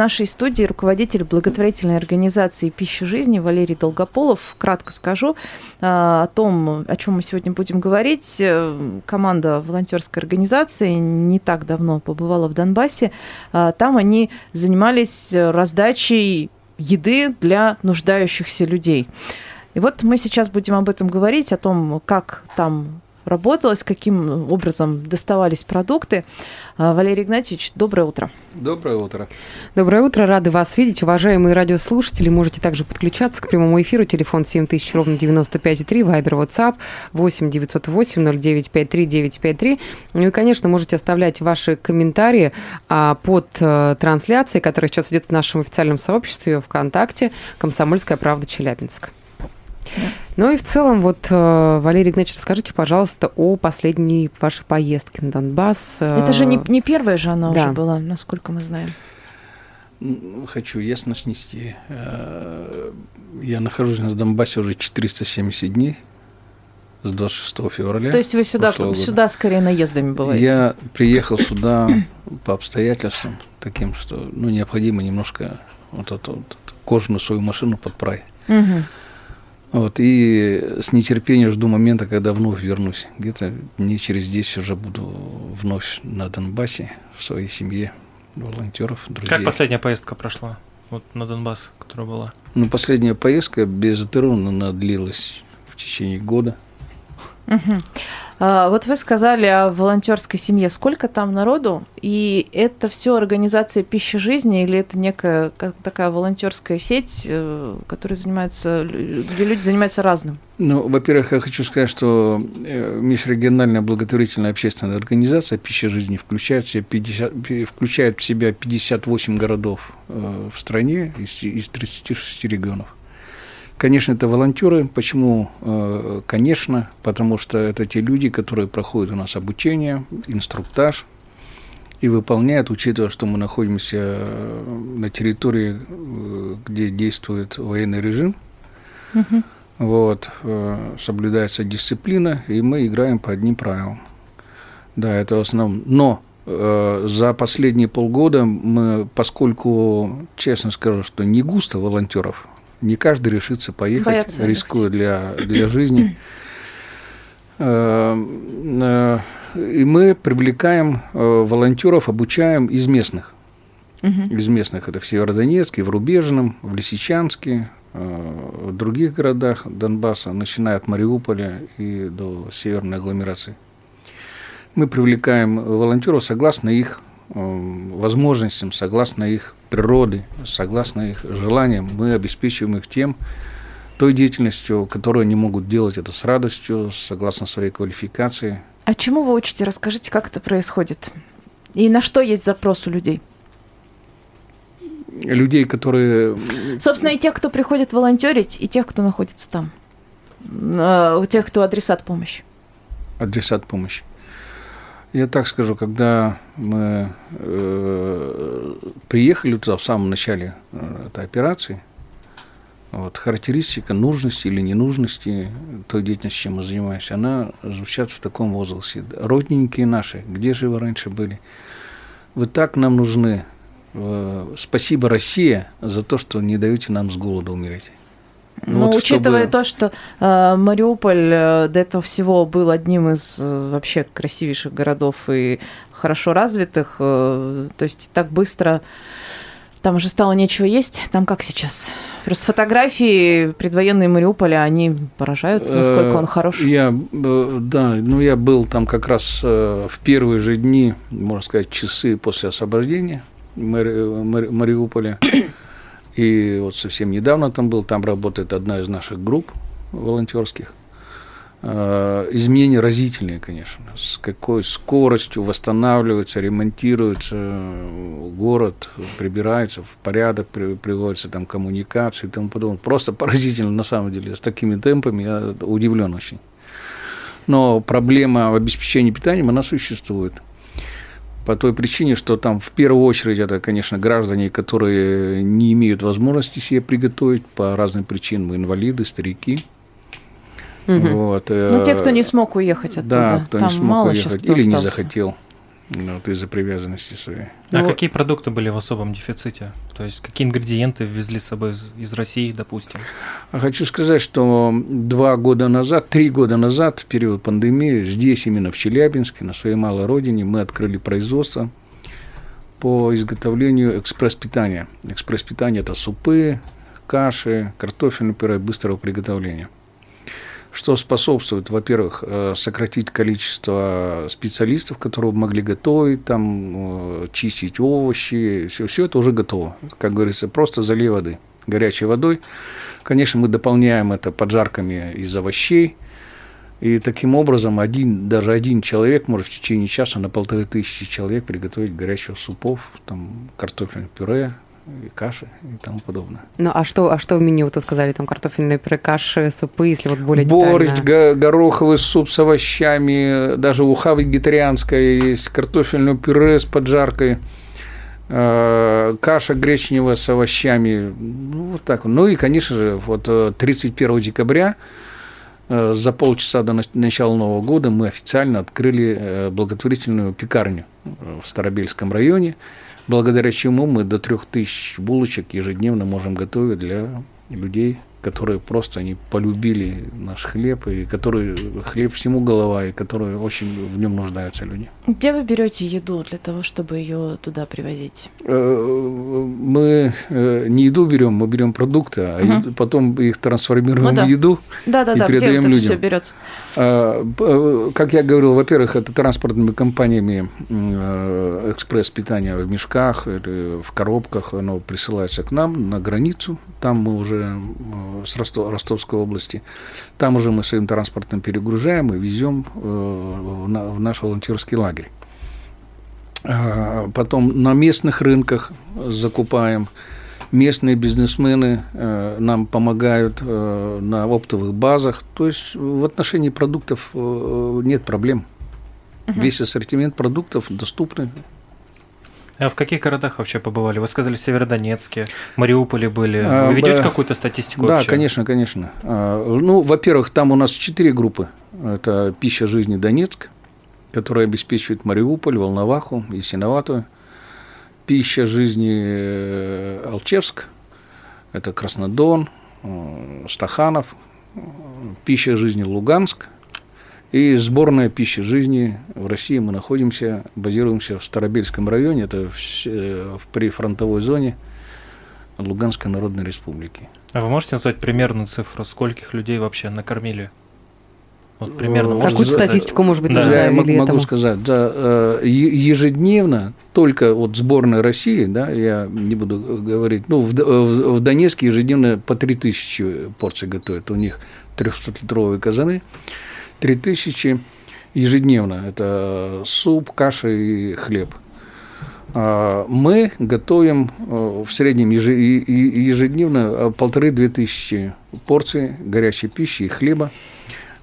нашей студии руководитель благотворительной организации «Пища жизни» Валерий Долгополов. Кратко скажу а, о том, о чем мы сегодня будем говорить. Э, Команда волонтерской организации не так давно побывала в Донбассе. А, Там они занимались раздачей еды для нуждающихся людей. И вот мы сейчас будем об этом говорить, о том, как там работалось, каким образом доставались продукты. А, Валерий Игнатьевич, доброе утро. Доброе утро. Доброе утро, рады вас видеть. Уважаемые радиослушатели, можете также подключаться к прямому эфиру. Телефон 7000, ровно 95,3, Вайбер, WhatsApp 8 908 0953 953. Ну и, конечно, можете оставлять ваши комментарии а, под а, трансляцией, которая сейчас идет в нашем официальном сообществе ВКонтакте «Комсомольская правда Челябинск». Ну и в целом, вот, э, Валерий Игнатьевич, скажите, пожалуйста, о последней вашей поездке на Донбасс. Это же не, не первая же она да. уже была, насколько мы знаем. Хочу ясность нести. Э, я нахожусь на Донбассе уже 470 дней с 26 февраля. То есть вы сюда, сюда скорее наездами бываете? Я приехал сюда по обстоятельствам таким, что ну, необходимо немножко вот эту вот, кожаную свою машину подправить. Угу. Вот, и с нетерпением жду момента, когда вновь вернусь. Где-то дней через 10 уже буду вновь на Донбассе, в своей семье, волонтеров, друзей. Как последняя поездка прошла вот на Донбасс, которая была? Ну, последняя поездка безотрывно длилась в течение года. Угу. Вот вы сказали о волонтерской семье. Сколько там народу? И это все организация пищи жизни или это некая такая волонтерская сеть, э, которая занимается, где люди занимаются разным? Ну, во-первых, я хочу сказать, что э, межрегиональная благотворительная общественная организация «Пища жизни» включает в себя, 50, включает в себя 58 городов э, в стране из, из 36 регионов. Конечно, это волонтеры. Почему? Конечно, потому что это те люди, которые проходят у нас обучение, инструктаж и выполняют, учитывая, что мы находимся на территории, где действует военный режим. Угу. Вот, соблюдается дисциплина, и мы играем по одним правилам. Да, это в основном. Но за последние полгода мы, поскольку, честно скажу, что не густо волонтеров не каждый решится поехать, Боятся рискуя для, для жизни. И мы привлекаем волонтеров, обучаем из местных. Угу. Из местных. Это в Северодонецке, в Рубежном, в Лисичанске, в других городах Донбасса, начиная от Мариуполя и до северной агломерации. Мы привлекаем волонтеров согласно их возможностям, согласно их природы, согласно их желаниям, мы обеспечиваем их тем, той деятельностью, которую они могут делать это с радостью, согласно своей квалификации. А чему вы учите? Расскажите, как это происходит? И на что есть запрос у людей? Людей, которые... Собственно, и тех, кто приходит волонтерить, и тех, кто находится там. У тех, кто адресат помощи. Адресат помощи. Я так скажу, когда мы э, приехали туда в самом начале э, этой операции, вот, характеристика нужности или ненужности той деятельности, чем мы занимаемся, она звучит в таком возгласе. Родненькие наши, где же вы раньше были? Вы так нам нужны. Э, спасибо, Россия, за то, что не даете нам с голода умереть. Ну, вот учитывая чтобы... то, что э, Мариуполь э, до этого всего был одним из э, вообще красивейших городов и хорошо развитых, э, то есть так быстро там уже стало нечего есть, там как сейчас? Просто фотографии предвоенные Мариуполя, они поражают, насколько он хорош. Я, да, ну я был там как раз в первые же дни, можно сказать, часы после освобождения Мари... Мариуполя. И вот совсем недавно там был, там работает одна из наших групп волонтерских. Изменения разительные, конечно. С какой скоростью восстанавливается, ремонтируется город, прибирается в порядок, приводится там коммуникации и тому подобное. Просто поразительно, на самом деле. С такими темпами я удивлен очень. Но проблема обеспечения питанием, она существует. По той причине, что там в первую очередь это, конечно, граждане, которые не имеют возможности себе приготовить по разным причинам, инвалиды, старики. Мгм. Вот, Ну, те, кто э, не смог уехать оттуда. Да, кто Там не смог уехать кто или не остался. захотел ну, вот, из-за привязанности своей. А Ну, какие продукты были в особом дефиците? То есть какие ингредиенты ввезли с собой из, из России, допустим? А Хочу сказать, что два года назад, три года назад, в период пандемии, здесь, именно в Челябинске, на своей малой родине, мы открыли производство по изготовлению экспресс-питания. Экспресс-питание – это супы, каши, картофельное пюре быстрого приготовления. Что способствует, во-первых, э, сократить количество специалистов, которые могли готовить, там, э, чистить овощи, все, все это уже готово. Как говорится, просто залей воды горячей водой. Конечно, мы дополняем это поджарками из овощей. И таким образом один, даже один человек может в течение часа на полторы тысячи человек приготовить горячего супов, там, картофельное пюре, и каши и тому подобное. Ну, а что, а что в меню, вот сказали, там картофельные пюре, каши, супы, если вот более Борщ, детально? го- гороховый суп с овощами, даже уха вегетарианская есть, картофельное пюре с поджаркой, э, каша гречневая с овощами, ну, вот так. Ну и, конечно же, вот э, 31 декабря э, за полчаса до нач- начала Нового года мы официально открыли э, благотворительную пекарню э, в Старобельском районе, благодаря чему мы до 3000 булочек ежедневно можем готовить для людей, которые просто они полюбили наш хлеб, и которые хлеб всему голова, и которые очень в нем нуждаются люди. Где вы берете еду для того, чтобы ее туда привозить? Э, Мы э, не еду берем, мы берем продукты, а еду- потом их трансформируем Ну да. в еду. Да, да, И да. Где передаем вот это людям. все берется? А, э, Как я говорил, во-первых, это транспортными компаниями э, экспресс-питания в мешках или в коробках, оно присылается к нам на границу, там мы уже с Ростов- Ростовской области, там уже мы своим транспортом перегружаем и везем в наш волонтерский лагерь. А, Потом на местных рынках закупаем. Местные бизнесмены э, нам помогают э, на оптовых базах. То есть в отношении продуктов э, нет проблем. Весь ассортимент продуктов доступный. А в каких городах вообще побывали? Вы сказали, в Северодонецке, Мариуполе были. А, Вы ведете да. какую-то статистику Да, вообще? конечно, конечно. А, Ну, во-первых, там у нас четыре группы. Это «Пища жизни Донецк», которая обеспечивает Мариуполь, Волноваху и Синоватую. «Пища жизни э, Алчевск», это Краснодон, э, Стаханов. «Пища жизни Луганск», и сборная пищи жизни в России мы находимся, базируемся в Старобельском районе, это в, э, в прифронтовой зоне Луганской Народной Республики. А вы можете назвать примерную цифру, скольких людей вообще накормили? Вот примерно Э, Какую-то сказать? статистику, может быть, Да. уже Я могу, могу этому? сказать, да, э, ежедневно только вот сборная России, да, я не буду говорить, ну, в, Д- в- в Донецке ежедневно по 3000 порций готовят, у них 300-литровые казаны, 3000 ежедневно, это суп, каша и хлеб. А Мы готовим э, в среднем ежедневно э, полторы-две тысячи порций горячей пищи и хлеба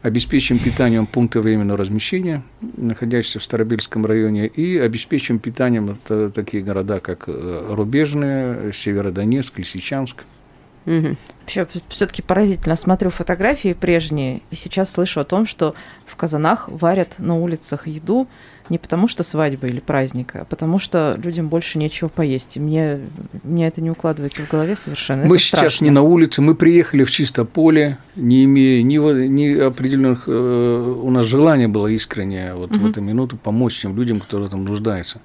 обеспечим питанием пункты временного размещения, находящиеся в Старобельском районе, и обеспечим питанием такие города, как э, Рубежные, Северодонецк, Лисичанск. Вообще, все-таки поразительно. Смотрю фотографии прежние, и сейчас слышу о том, что в казанах варят на улицах еду не потому, что свадьба или праздник, а потому что людям больше нечего поесть. И мне, мне это не укладывается в голове совершенно. мы Это сейчас страшно. не на улице, мы приехали в чисто поле, не имея ни, ни определенных... э, у нас желание было искреннее вот в Мгм. эту минуту помочь тем людям, которые там нуждаются.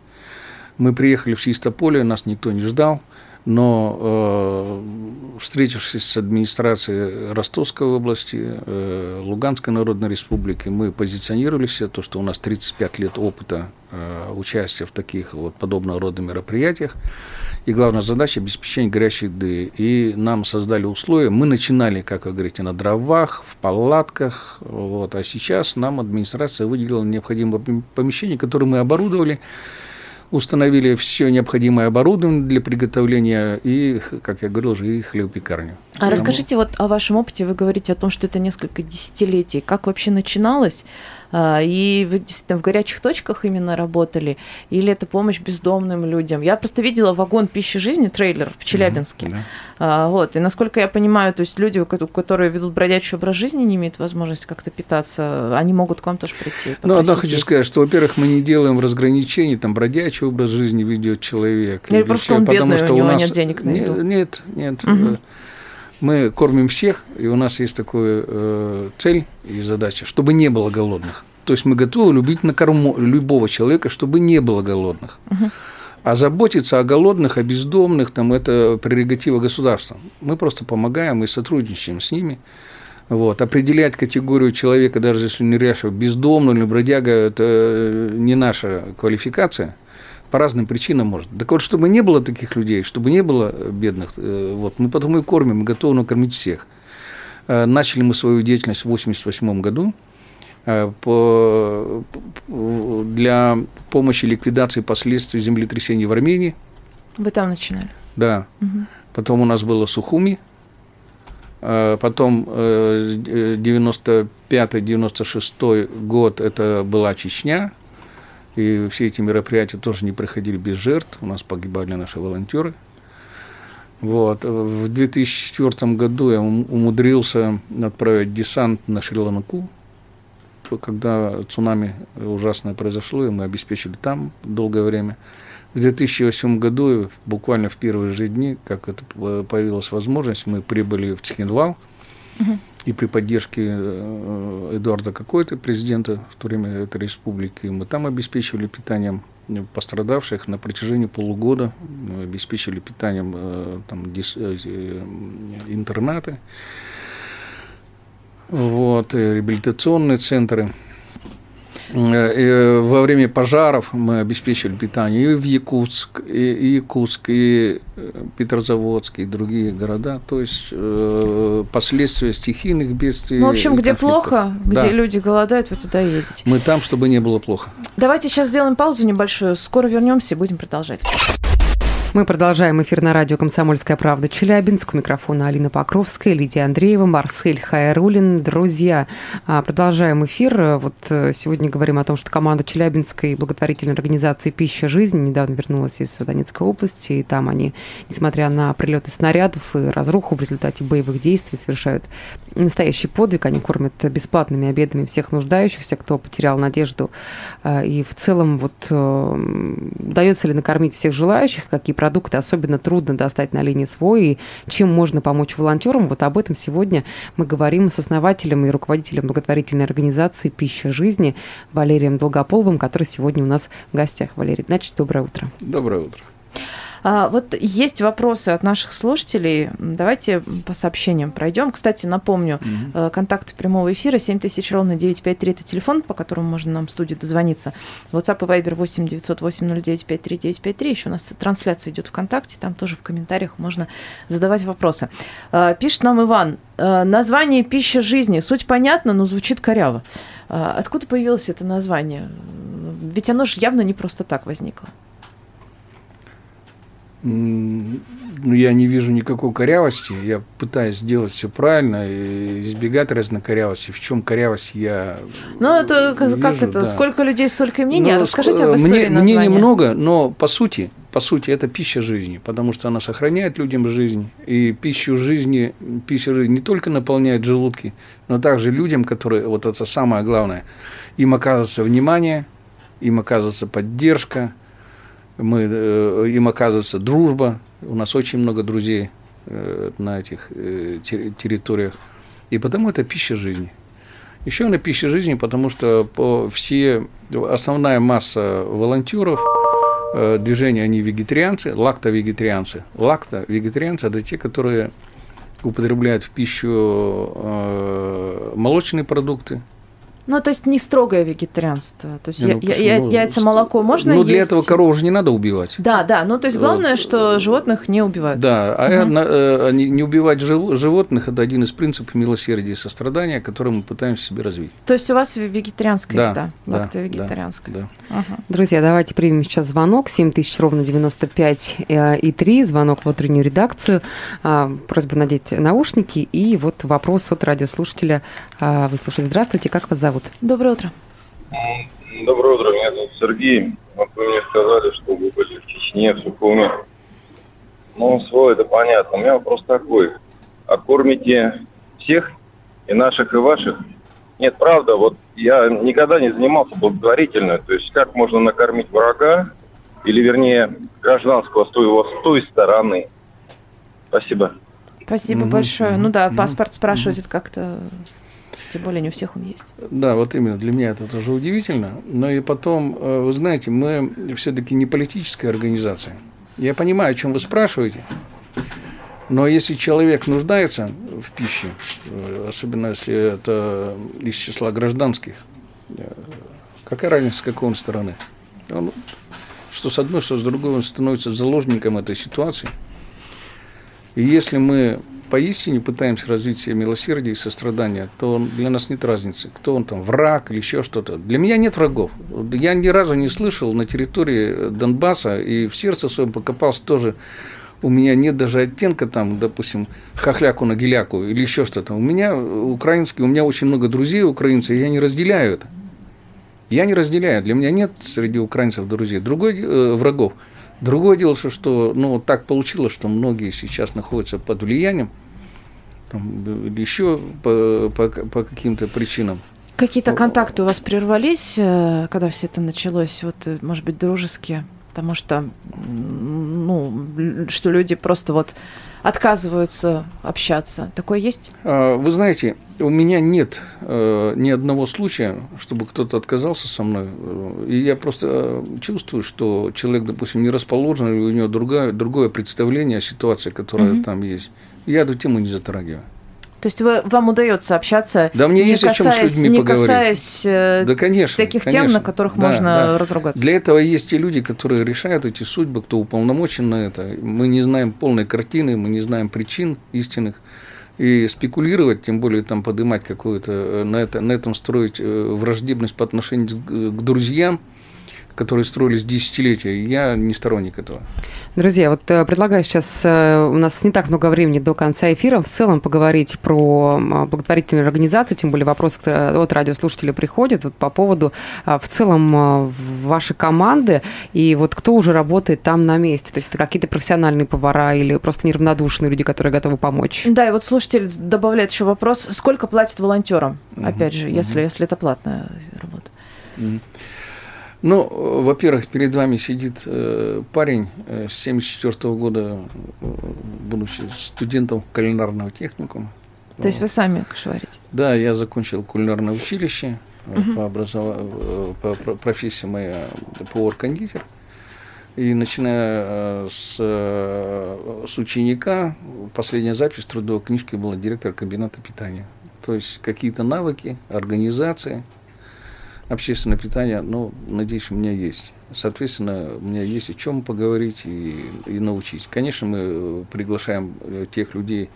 Мы приехали в чисто поле, нас никто не ждал, но э, встретившись с администрацией Ростовской области, э, Луганской Народной Республики, мы позиционировали себя, то, что у нас 35 лет опыта э, участия в таких вот подобного рода мероприятиях. И главная задача – обеспечение горячей еды. И нам создали условия. Мы начинали, как вы говорите, на дровах, в палатках. Вот. А сейчас нам администрация выделила необходимое пом- помещение, которое мы оборудовали, установили все необходимое оборудование для приготовления и, как я говорил, уже и хлебопекарню. А расскажите вот о вашем опыте. Вы говорите о том, что это несколько десятилетий. Как вообще начиналось? А, И вы действительно в горячих точках именно работали? Или это помощь бездомным людям? Я просто видела вагон пищи жизни, трейлер в Челябинске. Да. А, Вот. И насколько я понимаю, то есть люди, которые ведут бродячий образ жизни, не имеют возможности как-то питаться, они могут к вам тоже прийти. Ну, одно хочу есть. сказать, что, во-первых, мы не делаем разграничений, там, бродячий образ жизни ведет человек. Или просто он потому бедный, что у него нас- нет денег на еду. Нет, нет. Мгм. Мы кормим всех, и у нас есть такая э, цель и задача, чтобы не было голодных. То есть мы готовы любить на корму любого человека, чтобы не было голодных. А заботиться о голодных, о бездомных, там, это прерогатива государства. Мы просто помогаем и сотрудничаем с ними. Вот. Определять категорию человека, даже если не решив, бездомный или бродяга, это не наша квалификация. По разным причинам может. Так вот, чтобы не было таких людей, чтобы не было бедных, э, вот, мы потому и кормим, мы готовы накормить всех. Э, Начали мы свою деятельность в 1988 году э, по, для помощи ликвидации последствий землетрясений в Армении. Вы там начинали. Да. Мгм. Потом у нас было Сухуми. Э, Потом э, э, 95-96 год это была Чечня. И все эти мероприятия тоже не проходили без жертв. У нас погибали наши волонтеры. Вот. В 2004 году я ум- умудрился отправить десант на Шри-Ланку, когда цунами ужасное произошло, и мы обеспечили там долгое время. В 2008 году, буквально в первые же дни, как это п- появилась возможность, мы прибыли в Цхинвал, и при поддержке э, Эдуарда Кокойта, президента в то время этой республики, мы там обеспечивали питанием пострадавших на протяжении полугода, мы обеспечили питанием э, там, дис- э, интернаты, вот, реабилитационные центры. Э, и во время пожаров мы обеспечивали питание и в Якутск, и, Якутск, и э, Петрозаводск, и другие города. То есть э, последствия стихийных бедствий. Ну, в общем, где плохо, где Да. люди голодают, вы туда едете. Мы там, чтобы не было плохо. Давайте сейчас сделаем паузу небольшую. Скоро вернемся и будем продолжать. Мы продолжаем эфир на радио «Комсомольская правда» Челябинск. У микрофона Алина Покровская, Лидия Андреева, Марсель Хайрулин. Друзья, а, продолжаем эфир. Вот э, сегодня говорим о том, что команда Челябинской благотворительной организации «Пища жизни» недавно вернулась из Донецкой области. И там они, несмотря на прилеты снарядов и разруху в результате боевых действий, совершают настоящий подвиг. Они кормят бесплатными обедами всех нуждающихся, кто потерял надежду. А, И в целом вот э, удается ли накормить всех желающих, какие продукты особенно трудно достать на линии свой, и чем можно помочь волонтерам. Вот об этом сегодня мы говорим с основателем и руководителем благотворительной организации «Пища жизни» Валерием Долгополовым, который сегодня у нас в гостях. Валерий Игнатьевич, доброе утро. Доброе утро. А, вот есть вопросы от наших слушателей. Давайте по сообщениям пройдем. Кстати, напомню, э, контакты прямого эфира 7000 ровно 953 это телефон, по которому можно нам в студию дозвониться. WhatsApp и Viber 8 908 0953 953. Еще у нас трансляция идет ВКонтакте, там тоже в комментариях можно задавать вопросы. А, Пишет нам Иван, э, название «Пища жизни». Суть понятна, но звучит коряво. А, Откуда появилось это название? Ведь оно же явно не просто так возникло. Ну, я не вижу никакой корявости. Я пытаюсь сделать все правильно и избегать разнокорявости. В чем корявость я Ну, это вижу, как это? да. Сколько людей, столько мнений? Ну, Расскажите ск- об истории мне, мне названия. немного, но по сути, по сути, это пища жизни, потому что она сохраняет людям жизнь. И пищу жизни, пища жизни не только наполняет желудки, но также людям, которые, вот это самое главное, им оказывается внимание, им оказывается поддержка, мы, э, им оказывается дружба. У нас очень много друзей э, на этих э, терри- территориях. И потому это пища жизни. Еще она пища жизни, потому что по все, основная масса волонтеров движения, они вегетарианцы, лакто-вегетарианцы. Лакто-вегетарианцы – это те, которые употребляют в пищу молочные продукты. Ну, то есть не строгое вегетарианство. То есть Не, я- ну, я- Ну, яйца, ст- молоко можно Ну, для есть? этого коров же не надо убивать. Да, да. Ну, то есть главное, что животных не убивают. Да, а э, не не убивать жив- животных – это один из принципов милосердия и сострадания, который мы пытаемся себе развить. То есть у вас вегетарианская Да, еда, да, лакто-вегетарианская. Да. Ага. Друзья, давайте примем сейчас звонок. 7000 ровно 95 э, и 3. Звонок в утреннюю редакцию. А, Просьба надеть наушники. И вот вопрос от радиослушателя. А, Выслушать. Здравствуйте, как вас зовут? Доброе утро. Доброе утро, меня зовут Сергей. Вот вы мне сказали, что вы были в Чечне, в Сухуме. Ну, свой, это понятно. У меня вопрос такой. А кормите всех, и наших, и ваших? Нет, правда, вот я никогда не занимался благотворительно. То есть как можно накормить врага, или вернее гражданского с той, с той стороны? Спасибо. Спасибо Мгм, большое. Ну да, мгм, паспорт спрашивать, это как-то... Тем более не у всех он есть. Да, вот именно для меня это тоже удивительно. Но и потом, э, вы знаете, мы все-таки не политическая организация. Я понимаю, о чем вы спрашиваете, но если человек нуждается в пище, э, особенно если это из числа гражданских, э, какая разница, с какой он стороны? Он, что с одной, что с другой, он становится заложником этой ситуации. И если мы поистине пытаемся развить себе милосердие и сострадание, то для нас нет разницы, кто он там, враг или еще что-то. Для меня нет врагов. Я ни разу не слышал на территории Донбасса и в сердце своем покопался тоже. У меня нет даже оттенка там, допустим, хохляку на геляку или еще что-то. У меня украинский, у меня очень много друзей украинцев, и я не разделяю это. Я не разделяю. Для меня нет среди украинцев друзей. Другой э, врагов. Другое дело, что ну, так получилось, что многие сейчас находятся под влиянием, там, или еще по, по, по каким-то причинам. Какие-то контакты у вас прервались, э, когда все это началось? Вот, э, может быть, дружеские? Потому что, ну, что люди просто вот отказываются общаться. Такое есть? А, Вы знаете, у меня нет э, ни одного случая, чтобы кто-то отказался со мной. И я просто э, чувствую, что человек, допустим, не расположен, или у него другое, другое представление о ситуации, которая Мгм. там есть. Я эту тему не затрагиваю. То есть вы, вам удается общаться, Да мне не о чем с касаясь, людьми не поговорить. касаясь э, Да, конечно. таких тем, конечно. на которых Да, можно да. разругаться? Для этого есть те люди, которые решают эти судьбы, кто уполномочен на это. Мы не знаем полной картины, мы не знаем причин истинных. И спекулировать, тем более там поднимать какую-то, э, на, это, на этом строить э, враждебность по отношению к друзьям, которые строились десятилетия, я не сторонник этого. Друзья, вот э, предлагаю сейчас, э, у нас не так много времени до конца эфира, в целом поговорить про м, благотворительную организацию, тем более вопросы э, от радиослушателей приходят вот по поводу а, в целом вашей команды и вот кто уже работает там на месте. То есть это какие-то профессиональные повара или просто неравнодушные люди, которые готовы помочь. Да, и вот слушатель добавляет еще вопрос, сколько платят волонтерам? Мгм, Опять же, если, мгм. если это платная работа. Мгм. Ну, э, во-первых, перед вами сидит э, парень э, с 74 года, э, будучи студентом кулинарного техникума. То есть вы сами кошеварите? Да, я закончил кулинарное училище Мгм. по, образова- э, по про- профессии моя повар-кондитер. И начиная с, с ученика, последняя запись трудовой книжке была директор кабинета питания. То есть какие-то навыки, организации, общественное питание, ну, надеюсь, у меня есть. Соответственно, у меня есть о чем поговорить и, и научить. Конечно, мы э, приглашаем э, тех людей,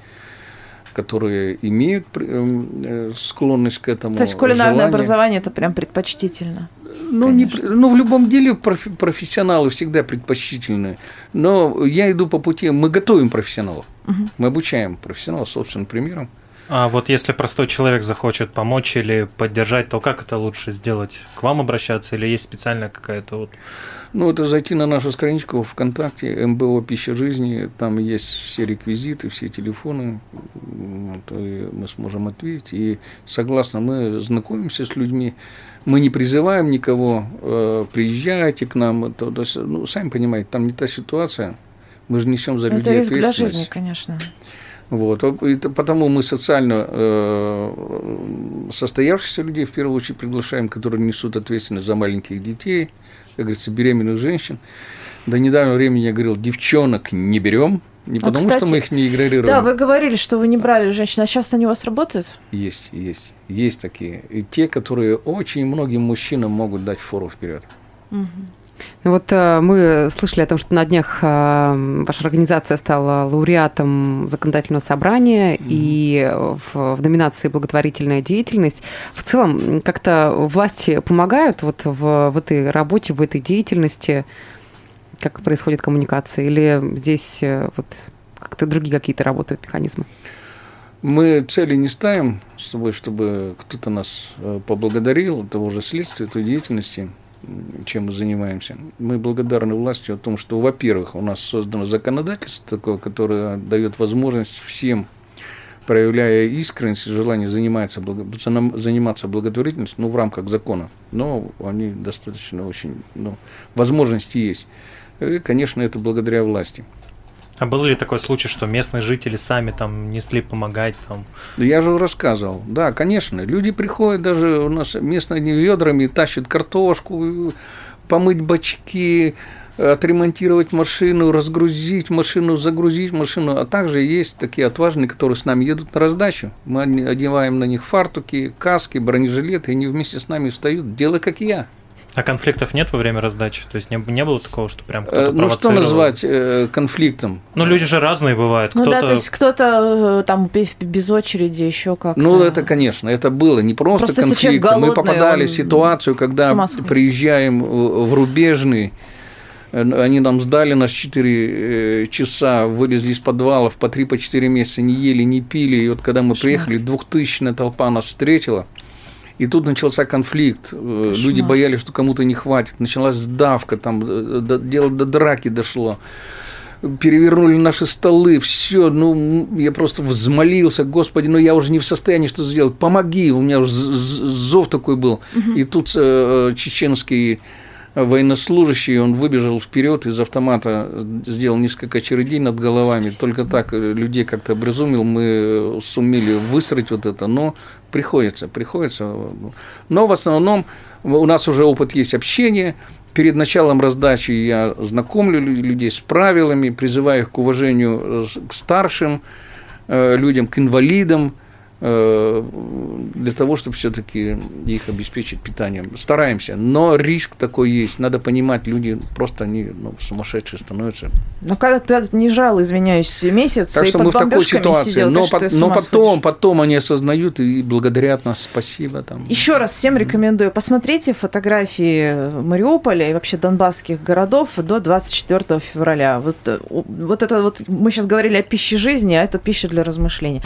которые имеют э, склонность к этому. То есть кулинарное желание. образование это прям предпочтительно. Ну, не, ну, в любом деле профи- профессионалы всегда предпочтительны. Но я иду по пути, мы готовим профессионалов. Мгм. Мы обучаем профессионалов собственным примером. А вот если простой человек захочет помочь или поддержать, то как это лучше сделать? К вам обращаться или есть специальная какая-то вот... Ну, это зайти на нашу страничку ВКонтакте, МБО «Пища жизни», там есть все реквизиты, все телефоны, вот, и мы сможем ответить. И согласно, мы знакомимся с людьми, мы не призываем никого, э, приезжайте к нам, это, то есть, ну, сами понимаете, там не та ситуация, мы же несем за Это людей для ответственность. жизни, конечно. Вот. И т- потому мы социально э, состоявшихся людей в первую очередь приглашаем, которые несут ответственность за маленьких детей, как говорится, беременных женщин. До недавнего времени я говорил, девчонок не берем, не А, потому кстати, что мы их не игнорируем. Да, вы говорили, что вы не брали женщин, а сейчас они у вас работают? Есть, есть, есть такие. И те, которые очень многим мужчинам могут дать фору вперед. Мгм. Ну Вот э, мы слышали о том, что на днях э, ваша организация стала лауреатом законодательного собрания и в, в номинации «Благотворительная деятельность». В целом, как-то власти помогают вот в, в этой работе, в этой деятельности? Как происходит коммуникация? Или здесь э, вот как-то другие какие-то работают механизмы? Мы цели не ставим с собой, чтобы кто-то нас поблагодарил, это уже следствие той деятельности, чем мы занимаемся. Мы благодарны власти о том, что, во-первых, у нас создано законодательство такое, которое дает возможность всем проявляя искренность и желание заниматься, заниматься благотворительностью, ну, в рамках закона. Но они достаточно очень, ну, возможности есть. И, конечно, это благодаря власти. А был ли такой случай, что местные жители сами там несли помогать там? Я же рассказывал. Да, конечно. Люди приходят даже у нас местными ведрами, тащат картошку, помыть бачки, отремонтировать машину, разгрузить машину, загрузить машину. А также есть такие отважные, которые с нами едут на раздачу. Мы одеваем на них фартуки, каски, бронежилеты, и они вместе с нами встают. Делай, как я. А конфликтов нет во время раздачи? То есть не, не было такого, что прям кто-то э, Ну, что назвать э, конфликтом? Ну, люди же разные бывают. Ну кто-то... да, то есть кто-то э, там без очереди еще как-то... Ну, это, конечно, это было не просто, просто конфликт. Мы попадали в ситуацию, когда приезжаем в рубежный, э, они нам сдали нас 4 часа, вылезли из подвалов, по 3-4 месяца не ели, не пили. И вот когда мы приехали, двухтысячная толпа нас встретила – и тут начался конфликт. Э, Кошмар. Люди боялись, что кому-то не хватит. Началась сдавка, там э, до, дело до драки дошло. Перевернули наши столы, все, ну, я просто взмолился, Господи, ну я уже не в состоянии что сделать, помоги, у меня зов такой был. Угу. И тут э, чеченский военнослужащий, он выбежал вперед из автомата, сделал несколько очередей над головами. Только так людей как-то образумил, мы сумели высрать вот это, но приходится, приходится. Но в основном у нас уже опыт есть общения. Перед началом раздачи я знакомлю людей с правилами, призываю их к уважению к старшим э, людям, к инвалидам – Э, для того, чтобы все-таки их обеспечить питанием. Стараемся, но риск такой есть. Надо понимать, люди просто они ну, сумасшедшие становятся. Но когда ты не жал, извиняюсь, месяц, так что мы в такой ситуации. Сидел, но конечно, но потом, потом они осознают и благодарят нас. Спасибо. Там. Еще раз всем рекомендую. Посмотрите фотографии Мариуполя и вообще донбасских городов до 24 февраля. Вот, э, вот это вот мы сейчас говорили о пище жизни, а это пища для размышлений.